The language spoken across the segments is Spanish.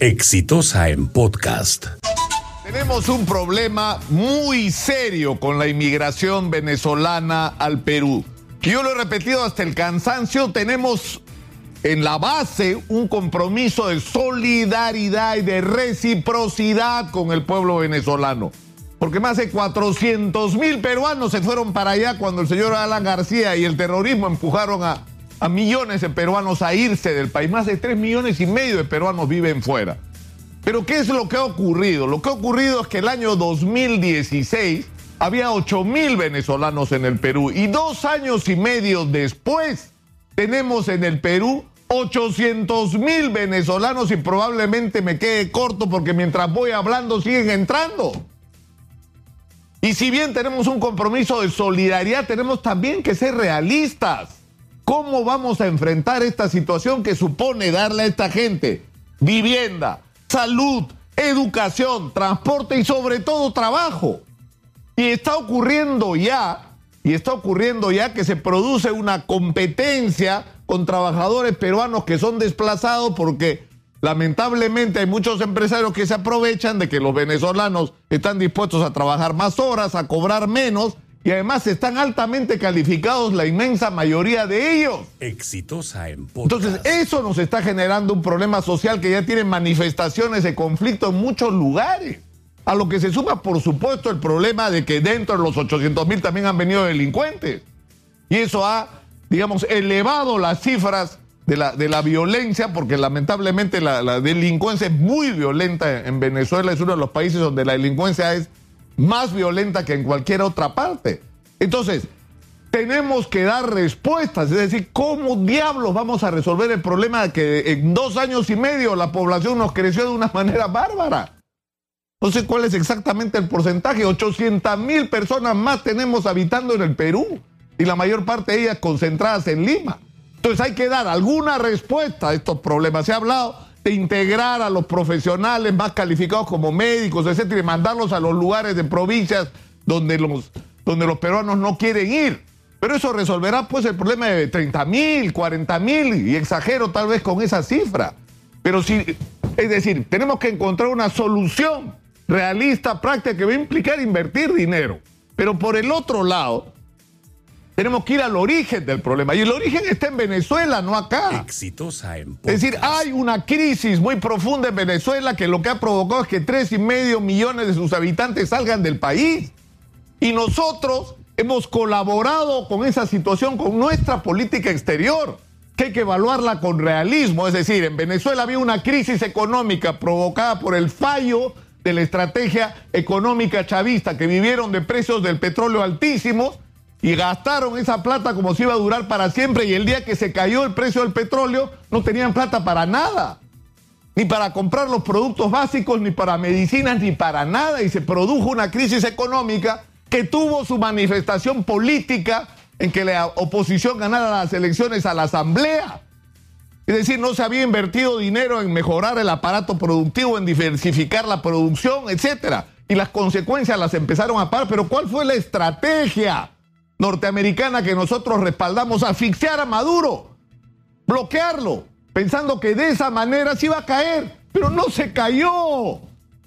Exitosa en podcast. Tenemos un problema muy serio con la inmigración venezolana al Perú. Yo lo he repetido hasta el cansancio, tenemos en la base un compromiso de solidaridad y de reciprocidad con el pueblo venezolano. Porque más de 400 mil peruanos se fueron para allá cuando el señor Alan García y el terrorismo empujaron a, a millones de peruanos a irse del país. Más de 3 millones y medio de peruanos viven fuera. Pero ¿qué es lo que ha ocurrido? Lo que ha ocurrido es que el año 2016 había 8 mil venezolanos en el Perú y dos años y medio después tenemos en el Perú 800 mil venezolanos y probablemente me quede corto porque mientras voy hablando siguen entrando. Y si bien tenemos un compromiso de solidaridad, tenemos también que ser realistas. ¿Cómo vamos a enfrentar esta situación que supone darle a esta gente vivienda, salud, educación, transporte y sobre todo trabajo? Y está ocurriendo ya, y está ocurriendo ya que se produce una competencia con trabajadores peruanos que son desplazados porque Lamentablemente hay muchos empresarios que se aprovechan de que los venezolanos están dispuestos a trabajar más horas, a cobrar menos y además están altamente calificados la inmensa mayoría de ellos. Exitosa en podcast. Entonces eso nos está generando un problema social que ya tiene manifestaciones de conflicto en muchos lugares. A lo que se suma, por supuesto, el problema de que dentro de los 800 mil también han venido delincuentes. Y eso ha, digamos, elevado las cifras de la, de la violencia, porque lamentablemente la, la, delincuencia es muy violenta en Venezuela, es uno de los países donde la delincuencia es más violenta que en cualquier otra parte. Entonces, tenemos que dar respuestas, es decir, ¿cómo diablos vamos a resolver el problema de que en dos años y medio la población nos creció de una manera bárbara? Sé cuál es exactamente el porcentaje, 800 mil personas más tenemos habitando en el Perú y la mayor parte de ellas concentradas en Lima. Entonces hay que dar alguna respuesta a estos problemas. Se ha hablado de integrar a los profesionales más calificados como médicos, etcétera, y mandarlos a los lugares de provincias donde los, donde los peruanos no quieren ir. Pero eso resolverá pues el problema de 30 mil, 40 mil, y exagero tal vez con esa cifra. Pero sí, es decir, tenemos que encontrar una solución realista, práctica, que va a implicar invertir dinero. Pero por el otro lado, tenemos que ir al origen del problema. Y el origen está en Venezuela, no acá. Exitosa en podcast. Es decir, hay una crisis muy profunda en Venezuela que lo que ha provocado es que tres y medio millones de sus habitantes salgan del país. Y nosotros hemos colaborado con esa situación con nuestra política exterior, que hay que evaluarla con realismo. Es decir, en Venezuela había una crisis económica provocada por el fallo de la estrategia económica chavista, que vivieron de precios del petróleo altísimos y gastaron esa plata como si iba a durar para siempre y el día que se cayó el precio del petróleo no tenían plata para nada, ni para comprar los productos básicos, ni para medicinas, ni para nada y se produjo una crisis económica que tuvo su manifestación política en que la oposición ganara las elecciones a la asamblea. Es decir, no se había invertido dinero en mejorar el aparato productivo, en diversificar la producción, etcétera. Y las consecuencias las empezaron a pagar. Pero ¿cuál fue la estrategia? Norteamericana que nosotros respaldamos, asfixiar a Maduro, bloquearlo, pensando que de esa manera se iba a caer, pero no se cayó,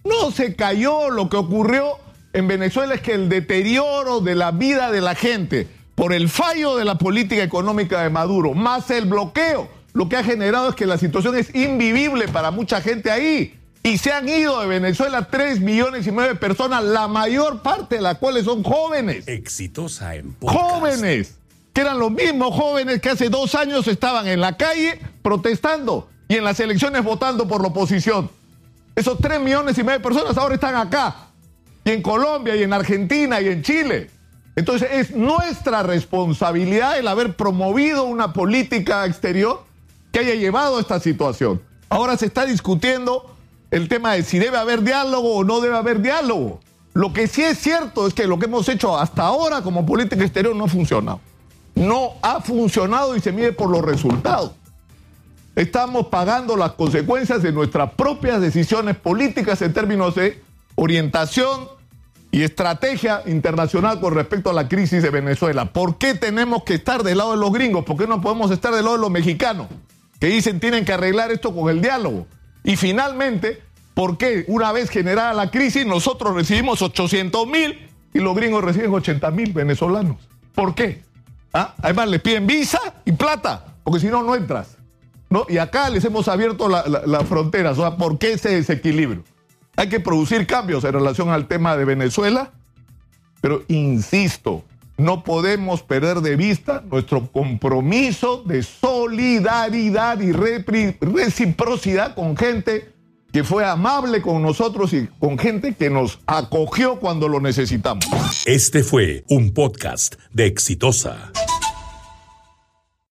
no se cayó. Lo que ocurrió en Venezuela es que el deterioro de la vida de la gente por el fallo de la política económica de Maduro, más el bloqueo, lo que ha generado es que la situación es invivible para mucha gente ahí. Y se han ido de Venezuela 3 millones y nueve personas, la mayor parte de las cuales son jóvenes. Exitosa en podcast. Jóvenes, que eran los mismos jóvenes que hace dos años estaban en la calle protestando y en las elecciones votando por la oposición. Esos 3 millones y medio de personas ahora están acá, y en Colombia, y en Argentina, y en Chile. Entonces es nuestra responsabilidad el haber promovido una política exterior que haya llevado a esta situación. Ahora se está discutiendo el tema de si debe haber diálogo o no debe haber diálogo. Lo que sí es cierto es que lo que hemos hecho hasta ahora como política exterior no ha funcionado. No ha funcionado y se mide por los resultados. Estamos pagando las consecuencias de nuestras propias decisiones políticas en términos de orientación y estrategia internacional con respecto a la crisis de Venezuela. ¿Por qué tenemos que estar del lado de los gringos? ¿Por qué no podemos estar del lado de los mexicanos? Que dicen tienen que arreglar esto con el diálogo. Y finalmente, ¿por qué una vez generada la crisis nosotros recibimos 800 mil y los gringos reciben 80 mil venezolanos? ¿Por qué? ¿Ah? Además les piden visa y plata, porque si no, no entras. ¿no? Y acá les hemos abierto las la, fronteras. O sea, ¿por qué ese desequilibrio? Hay que producir cambios en relación al tema de Venezuela, pero insisto, no podemos perder de vista nuestro compromiso de solidaridad y reciprocidad con gente que fue amable con nosotros y con gente que nos acogió cuando lo necesitamos. Este fue un podcast de Exitosa.